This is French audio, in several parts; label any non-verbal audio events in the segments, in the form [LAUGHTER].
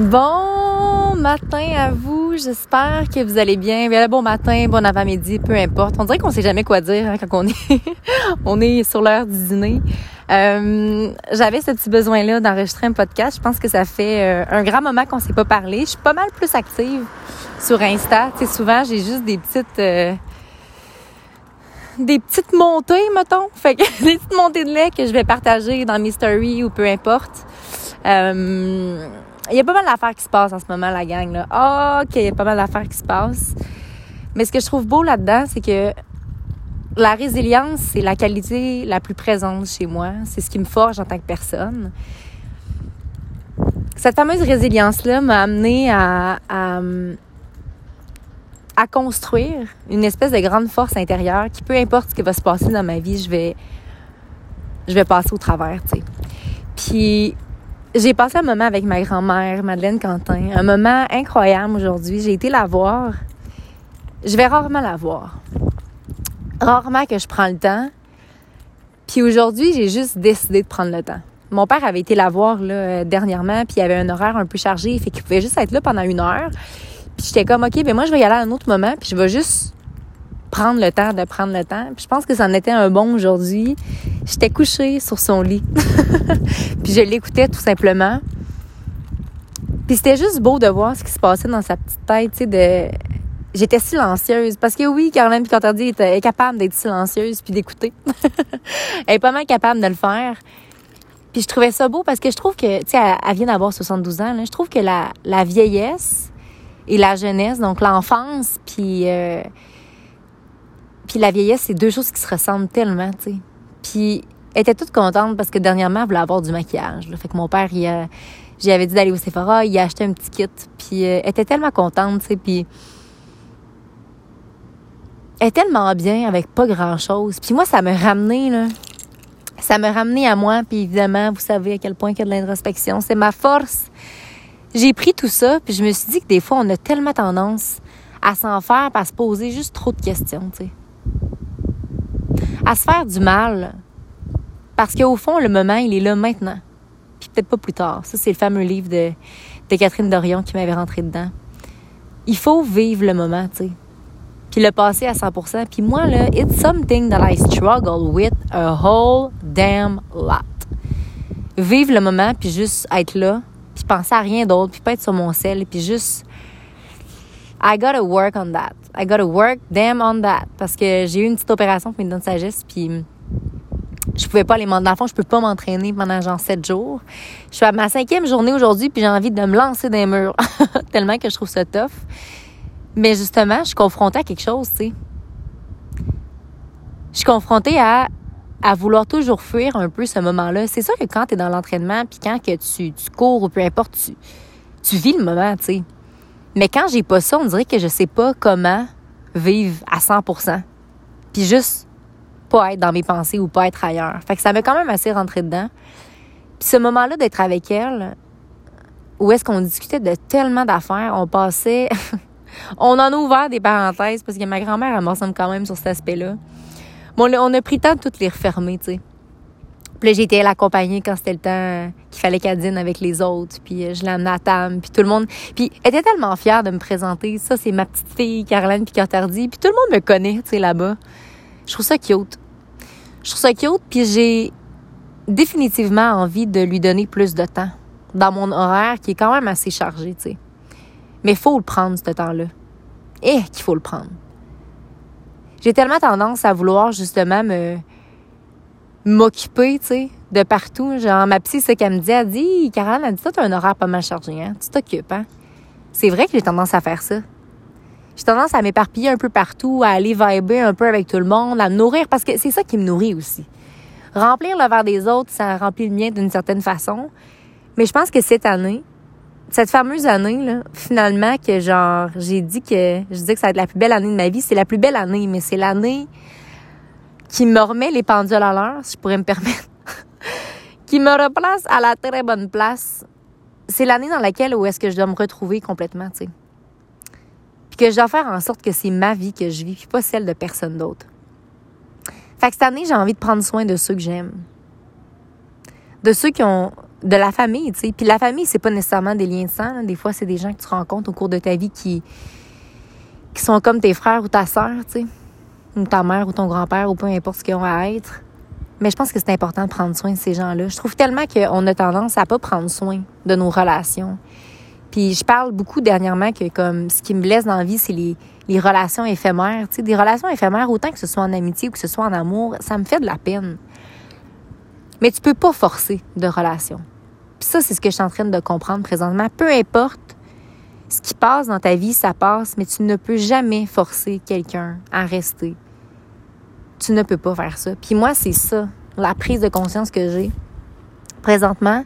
Bon matin à vous, j'espère que vous allez bien. Bien, bon matin, bon avant-midi, peu importe. On dirait qu'on sait jamais quoi dire hein, quand on est [LAUGHS] on est sur l'heure du dîner. Euh, J'avais ce petit besoin-là d'enregistrer un podcast. Je pense que ça fait euh, un grand moment qu'on s'est pas parlé. Je suis pas mal plus active sur Insta. Tu sais, souvent j'ai juste des petites euh, des petites montées, mettons. [LAUGHS] Fait que [LAUGHS] des petites montées de lait que je vais partager dans mes stories ou peu importe. Il y a pas mal d'affaires qui se passent en ce moment, la gang. Là. OK, il y a pas mal d'affaires qui se passent. Mais ce que je trouve beau là-dedans, c'est que la résilience, c'est la qualité la plus présente chez moi. C'est ce qui me forge en tant que personne. Cette fameuse résilience-là m'a amené à, à, construire une espèce de grande force intérieure qui, peu importe ce qui va se passer dans ma vie, je vais, je vais passer au travers, tu sais. Puis j'ai passé un moment avec ma grand-mère, Madeleine Quentin. Un moment incroyable aujourd'hui. J'ai été la voir. Je vais rarement la voir. Rarement que je prends le temps. Puis aujourd'hui, j'ai juste décidé de prendre le temps. Mon père avait été la voir là, dernièrement, puis il avait un horaire un peu chargé, fait qu'il pouvait juste être là pendant une heure. Puis j'étais comme, OK, ben moi, je vais y aller à un autre moment, puis je vais juste prendre le temps de prendre le temps. Puis je pense que ça en était un bon aujourd'hui. J'étais couchée sur son lit. [LAUGHS] puis je l'écoutais tout simplement. Puis c'était juste beau de voir ce qui se passait dans sa petite tête, tu sais. J'étais silencieuse. Parce que oui, Caroline Picantardi est capable d'être silencieuse puis d'écouter. [LAUGHS] elle est pas mal capable de le faire. Puis je trouvais ça beau parce que je trouve que, tu sais, elle, vient d'avoir 72 ans. Là, je trouve que la, la vieillesse et la jeunesse, donc l'enfance, puis... Euh, puis la vieillesse, c'est deux choses qui se ressemblent tellement, tu sais. Puis elle était toute contente parce que dernièrement, elle voulait avoir du maquillage. Là. Fait que mon père, il a, j'avais dit d'aller au Sephora, il a acheté un petit kit. Puis euh, elle était tellement contente, tu sais. Puis elle est tellement bien avec pas grand-chose. Puis moi, ça me ramené, là. Ça me ramené à moi. Puis évidemment, vous savez à quel point il y a de l'introspection. C'est ma force. J'ai pris tout ça, puis je me suis dit que des fois, on a tellement tendance à s'en faire, à se poser juste trop de questions, tu sais à se faire du mal. Parce qu'au fond, le moment, il est là maintenant. Puis peut-être pas plus tard. Ça, c'est le fameux livre de, Catherine Dorion qui m'avait rentré dedans. Il faut vivre le moment, tu sais. Puis le passer à 100% Puis moi, là, it's something that I struggle with a whole damn lot. Vivre le moment, puis juste être là, puis penser à rien d'autre, puis pas être sur mon sel, puis juste I gotta work on that. I gotta work damn on that. Parce que j'ai eu une petite opération pour une donne sagesse, puis je pouvais pas aller Dans le fond, je peux pas m'entraîner pendant genre sept jours. Je suis à ma cinquième journée aujourd'hui, puis j'ai envie de me lancer des murs. [LAUGHS] Tellement que je trouve ça tough. Mais justement, je suis confrontée à quelque chose, tu sais. Je suis confrontée à, à vouloir toujours fuir un peu ce moment-là. C'est sûr que quand tu es dans l'entraînement, puis quand que tu, cours ou peu importe, tu vis le moment, tu sais. Mais quand j'ai pas ça, on dirait que je sais pas comment vivre à 100% Puis juste pas être dans mes pensées ou pas être ailleurs. Fait que ça m'a quand même assez rentré dedans. Puis ce moment-là d'être avec elle, où est-ce qu'on discutait de tellement d'affaires, on passait... [LAUGHS] on en a ouvert des parenthèses parce que ma grand-mère, elle m'ensemble quand même sur cet aspect-là. Bon, on a pris le temps de toutes les refermer, tu sais. Puis là, été l'accompagner quand c'était le temps qu'il fallait qu'elle dîne avec les autres. Puis euh, je amenée à table. Puis tout le monde... Puis elle était tellement fière de me présenter. Ça, c'est ma petite fille, Caroline Picantardi. Puis tout le monde me connaît, tu sais, là-bas. Je trouve ça cute. Je trouve ça cute. Puis j'ai définitivement envie de lui donner plus de temps dans mon horaire qui est quand même assez chargé, tu sais. Mais faut le prendre, ce temps-là. Et qu'il faut le prendre. J'ai tellement tendance à vouloir justement me m'occuper, tu sais, de partout. Genre, ma psy, c'est qu'elle me dit, elle dit, Caroline, elle dit, toi, t'as un horaire pas mal chargé, hein? Tu t'occupes, hein? C'est vrai que j'ai tendance à faire ça. J'ai tendance à m'éparpiller un peu partout, à aller vibrer un peu avec tout le monde, à me nourrir, parce que c'est ça qui me nourrit aussi. Remplir le verre des autres, ça remplit le mien d'une certaine façon. Mais je pense que cette année, cette fameuse année, là, finalement, que genre, j'ai dit que, je dis que ça va être la plus belle année de ma vie, c'est la plus belle année, mais c'est l'année qui me remet les pendules à l'heure, si je pourrais me permettre, [LAUGHS] qui me replace à la très bonne place. C'est l'année dans laquelle où est-ce que je dois me retrouver complètement, tu sais. Puis que je dois faire en sorte que c'est ma vie que je vis, puis pas celle de personne d'autre. Fait que cette année, j'ai envie de prendre soin de ceux que j'aime. De ceux qui ont de la famille, tu sais. Puis la famille, c'est pas nécessairement des liens de sang. Des fois, c'est des gens que tu rencontres au cours de ta vie qui, qui sont comme tes frères ou ta sœur, tu sais. Ou ta mère ou ton grand-père ou peu importe ce qu'ils ont à être. Mais je pense que c'est important de prendre soin de ces gens-là. Je trouve tellement qu'on a tendance à pas prendre soin de nos relations. Puis je parle beaucoup dernièrement que comme ce qui me blesse dans la vie, c'est les, les relations éphémères. Tu des relations éphémères, autant que ce soit en amitié ou que ce soit en amour, ça me fait de la peine. Mais tu peux pas forcer de relation. Puis ça, c'est ce que je suis en train de comprendre présentement. Peu importe ce qui passe dans ta vie, ça passe, mais tu ne peux jamais forcer quelqu'un à rester. Tu ne peux pas faire ça. Puis moi, c'est ça, la prise de conscience que j'ai. Présentement,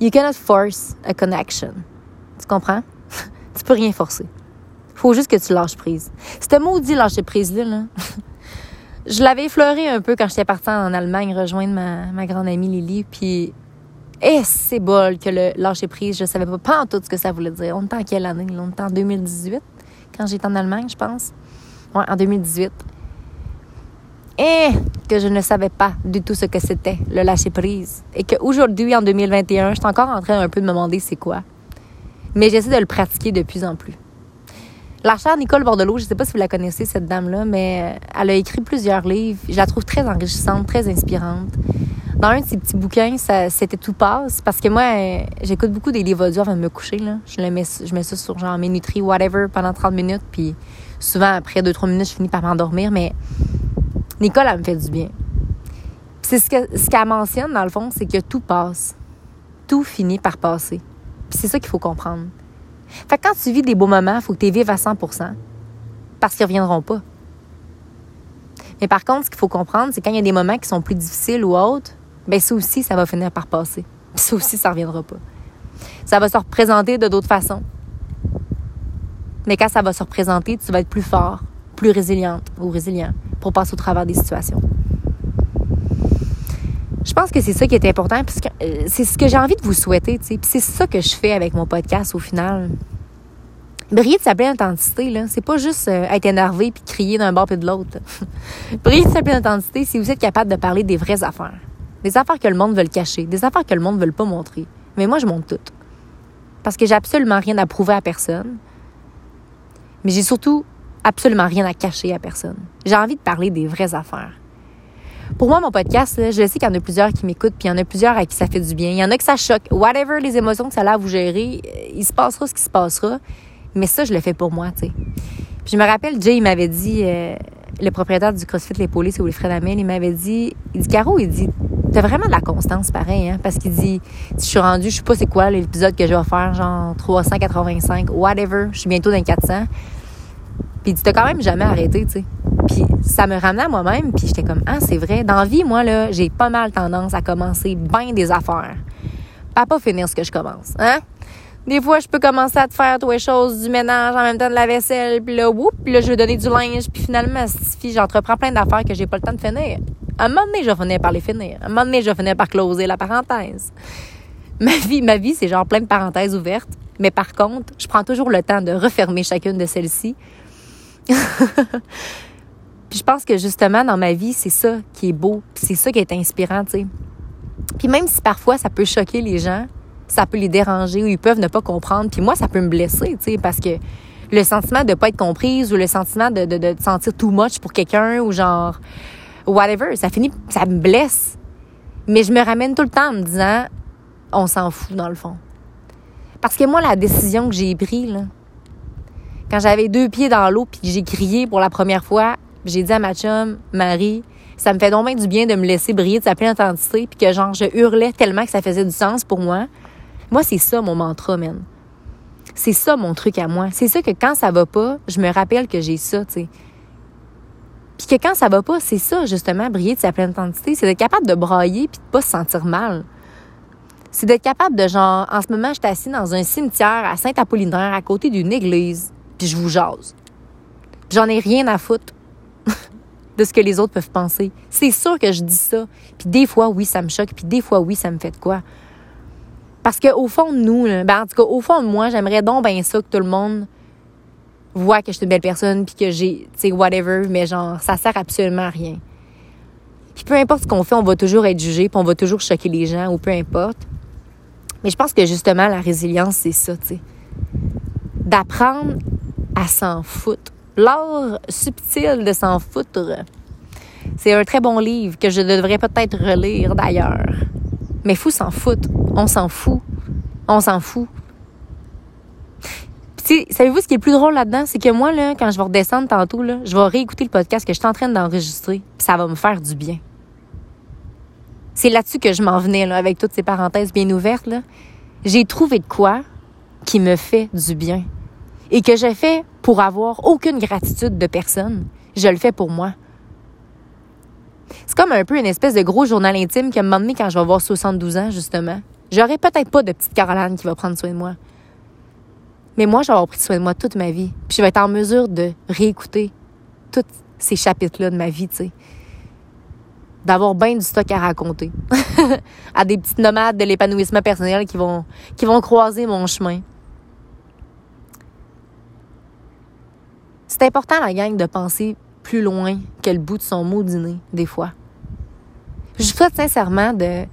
you cannot force a connection. Tu comprends? [LAUGHS] tu peux rien forcer. Faut juste que tu lâches prise. C'était maudit lâcher prise-là, là. [LAUGHS] je l'avais effleuré un peu quand j'étais partie en Allemagne rejoindre ma, ma grande amie Lily. Puis, eh, c'est bol que le lâcher prise, je savais pas, en tout ce que ça voulait dire. On était en quelle année? On était en 2018, quand j'étais en Allemagne, je pense. Ouais, en 2018. Et que je ne savais pas du tout ce que c'était, le lâcher prise. Et qu'aujourd'hui, en 2021, je suis encore en train un peu de me demander c'est quoi. Mais j'essaie de le pratiquer de plus en plus. La chère Nicole Bordelot, je ne sais pas si vous la connaissez, cette dame-là, mais elle a écrit plusieurs livres. Je la trouve très enrichissante, très inspirante. Dans un de ses petits bouquins, c'était Tout passe, parce que moi, j'écoute beaucoup des livres audio avant de me coucher. Là. Je, le mets, je mets ça sur genre mes nutri, whatever, pendant 30 minutes, puis souvent, après 2-3 minutes, je finis par m'endormir, mais Nicole, elle me fait du bien. C'est ce qu'elle ce mentionne, dans le fond, c'est que tout passe. Tout finit par passer. Puis c'est ça qu'il faut comprendre. Fait que quand tu vis des beaux moments, il faut que tu les vives à 100% parce qu'ils ne reviendront pas. Mais par contre, ce qu'il faut comprendre, c'est quand il y a des moments qui sont plus difficiles ou autres, ben ça aussi, ça va finir par passer. ça aussi, ça ne reviendra pas. Ça va se représenter de d'autres façons. Mais quand ça va se représenter, tu vas être plus fort, plus résiliente ou résilient pour passer au travers des situations. Je pense que c'est ça qui est important, puisque euh, c'est ce que j'ai envie de vous souhaiter, tu sais. c'est ça que je fais avec mon podcast au final. Briller de sa pleine intensité, là, c'est pas juste euh, être énervé puis crier d'un bord puis de l'autre. [LAUGHS] Briller de sa pleine intensité, c'est vous êtes capable de parler des vraies affaires. Des affaires que le monde veut cacher, des affaires que le monde veut pas montrer. Mais moi, je montre toutes. Parce que j'ai absolument rien à prouver à personne. Mais j'ai surtout absolument rien à cacher à personne. J'ai envie de parler des vraies affaires. Pour moi, mon podcast, je sais qu'il y en a plusieurs qui m'écoutent, puis il y en a plusieurs à qui ça fait du bien. Il y en a que ça choque. Whatever les émotions que ça a à vous gérer, euh, il se passera ce qui se passera. Mais ça, je le fais pour moi, tu sais. Puis je me rappelle, Jay, il m'avait dit, euh, le propriétaire du CrossFit Les Polices, c'est Wilfred Amel, il m'avait dit, il dit, Caro, il dit, t'as vraiment de la constance, pareil, hein, parce qu'il dit, je suis rendu, je sais pas c'est quoi l'épisode que je vais faire, genre 385, whatever, je suis bientôt dans 400. Puis il dit, t'as quand même jamais arrêté, tu sais. Puis ça me ramenait à moi-même, puis j'étais comme, ah, c'est vrai. Dans la vie, moi, là, j'ai pas mal tendance à commencer bien des affaires. À pas finir ce que je commence, hein? Des fois, je peux commencer à te faire toutes les choses, du ménage en même temps de la vaisselle, puis là, whoop, puis là, je vais donner du linge, puis finalement, j'entreprends plein d'affaires que j'ai pas le temps de finir. À un moment donné, je finir par les finir. À un moment donné, je finir par closer la parenthèse. Ma vie, ma vie, c'est genre plein de parenthèses ouvertes. Mais par contre, je prends toujours le temps de refermer chacune de celles-ci [LAUGHS] puis je pense que justement, dans ma vie, c'est ça qui est beau, c'est ça qui est inspirant, tu sais. Puis même si parfois ça peut choquer les gens, ça peut les déranger ou ils peuvent ne pas comprendre, puis moi, ça peut me blesser, tu sais, parce que le sentiment de ne pas être comprise ou le sentiment de, de, de sentir too much pour quelqu'un ou genre whatever, ça finit, ça me blesse. Mais je me ramène tout le temps en me disant, on s'en fout dans le fond. Parce que moi, la décision que j'ai prise, là, quand j'avais deux pieds dans l'eau puis j'ai crié pour la première fois, j'ai dit à ma chum, Marie, ça me fait donc du bien de me laisser briller de sa pleine intensité puis que genre je hurlais tellement que ça faisait du sens pour moi. Moi, c'est ça mon mantra, man. C'est ça mon truc à moi. C'est ça que quand ça va pas, je me rappelle que j'ai ça, tu sais. Puis que quand ça va pas, c'est ça, justement, briller de sa pleine intensité. C'est d'être capable de brailler puis de pas se sentir mal. C'est d'être capable de, genre, en ce moment, je suis assis dans un cimetière à Saint-Apollinaire à côté d'une église puis je vous jase. J'en ai rien à foutre [LAUGHS] de ce que les autres peuvent penser. C'est sûr que je dis ça. Puis des fois, oui, ça me choque. Puis des fois, oui, ça me fait de quoi. Parce qu'au fond de nous, ben, en tout cas, au fond de moi, j'aimerais donc bien ça que tout le monde voit que je suis une belle personne puis que j'ai, tu sais, whatever, mais genre, ça sert absolument à rien. Puis peu importe ce qu'on fait, on va toujours être jugé, puis on va toujours choquer les gens, ou peu importe. Mais je pense que justement, la résilience, c'est ça, tu sais. D'apprendre à s'en foutre. L'art subtil de s'en foutre. C'est un très bon livre que je devrais peut-être relire d'ailleurs. Mais fou s'en foutre. On s'en fout. On s'en fout. Savez-vous ce qui est plus drôle là-dedans? C'est que moi, là, quand je vais redescendre tantôt, là, je vais réécouter le podcast que je suis en train d'enregistrer. Puis ça va me faire du bien. C'est là-dessus que je m'en venais, avec toutes ces parenthèses bien ouvertes. J'ai trouvé de quoi qui me fait du bien. Et que je fais pour avoir aucune gratitude de personne. Je le fais pour moi. C'est comme un peu une espèce de gros journal intime m'a donné quand je vais avoir 72 ans, justement. J'aurai peut-être pas de petite Caroline qui va prendre soin de moi. Mais moi, je vais avoir pris soin de moi toute ma vie. Puis je vais être en mesure de réécouter tous ces chapitres-là de ma vie, tu sais. D'avoir bien du stock à raconter. [LAUGHS] à des petites nomades de l'épanouissement personnel qui vont, qui vont croiser mon chemin. C'est important, la gang, de penser plus loin que le bout de son mot dîner, des fois. Je souhaite sincèrement de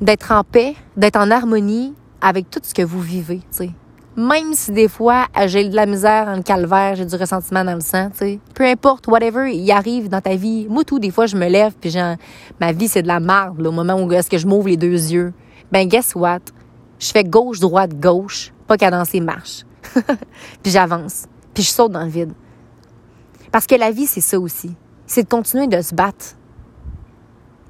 d'être en paix, d'être en harmonie avec tout ce que vous vivez, tu sais. Même si des fois, j'ai de la misère le calvaire, j'ai du ressentiment dans le sang, tu sais. Peu importe, whatever, il arrive dans ta vie. Moi, tout, des fois, je me lève, puis genre, ma vie, c'est de la merde, au moment où est-ce que je m'ouvre les deux yeux. Ben, guess what? Je fais gauche, droite, gauche, pas danser marche. [LAUGHS] puis j'avance, puis je saute dans le vide. Parce que la vie, c'est ça aussi. C'est de continuer de se battre.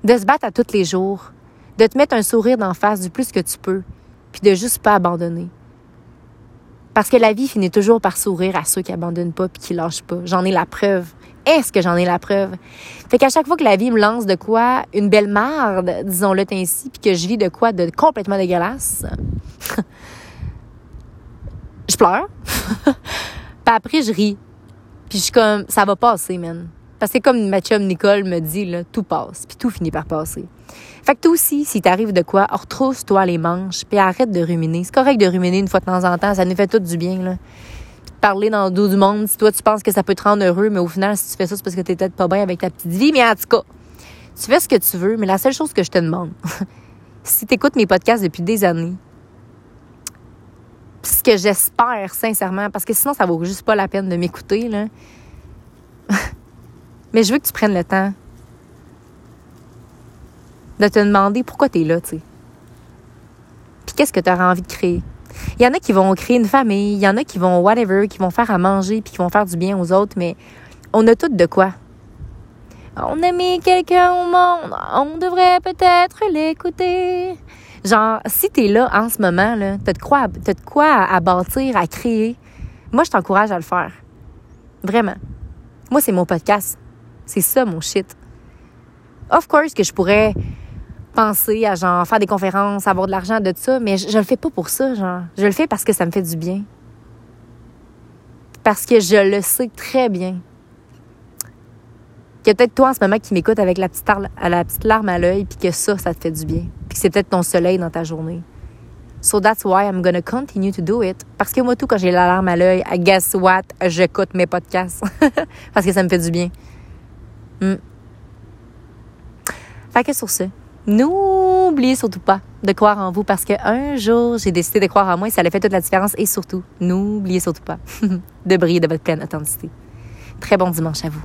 De se battre à tous les jours. De te mettre un sourire d'en face du plus que tu peux. Puis de juste pas abandonner. Parce que la vie finit toujours par sourire à ceux qui abandonnent pas puis qui lâchent pas. J'en ai la preuve. Est-ce que j'en ai la preuve? Fait qu'à chaque fois que la vie me lance de quoi, une belle marde, disons-le ainsi, puis que je vis de quoi de complètement dégueulasse, [LAUGHS] je pleure. [LAUGHS] puis après, je ris. Puis je suis comme, ça va passer, man. Parce que comme ma chum Nicole me dit, là, tout passe. Puis tout finit par passer. Fait que toi aussi, si t'arrive de quoi, retrousse-toi les manches, puis arrête de ruminer. C'est correct de ruminer une fois de temps en temps, ça nous fait tout du bien, là. Parler dans le dos du monde, si toi tu penses que ça peut te rendre heureux, mais au final, si tu fais ça, c'est parce que t'es peut-être pas bien avec ta petite vie. Mais en tout cas, tu fais ce que tu veux, mais la seule chose que je te demande, [LAUGHS] si t'écoutes mes podcasts depuis des années, ce que j'espère sincèrement, parce que sinon, ça vaut juste pas la peine de m'écouter, là. Mais je veux que tu prennes le temps de te demander pourquoi tu es là, tu sais. Puis qu'est-ce que tu auras envie de créer? Il y en a qui vont créer une famille, il y en a qui vont whatever, qui vont faire à manger, puis qui vont faire du bien aux autres, mais on a toutes de quoi. On a mis quelqu'un au monde, on devrait peut-être l'écouter. Genre, si t'es là en ce moment, là, t'as de quoi, t'as de quoi à, bâtir, à créer. Moi, je t'encourage à le faire. Vraiment. Moi, c'est mon podcast. C'est ça, mon shit. Of course que je pourrais penser à, genre, faire des conférences, avoir de l'argent, de ça, mais je, je le fais pas pour ça, genre. Je le fais parce que ça me fait du bien. Parce que je le sais très bien que peut-être toi en ce moment qui m'écoute avec la petite, la petite larme à l'œil, puis que ça, ça te fait du bien. Puis que c'est peut-être ton soleil dans ta journée. So that's why I'm gonna continue to do it. Parce que moi, tout, quand j'ai la larme à l'œil, guess what? J'écoute mes podcasts. [LAUGHS] Parce que ça me fait du bien. Hmm. Fait que sur ce, n'oubliez surtout pas de croire en vous parce qu'un jour, j'ai décidé de croire en moi et ça a fait toute la différence. Et surtout, n'oubliez surtout pas [LAUGHS] de briller de votre pleine authenticité. Très bon dimanche à vous.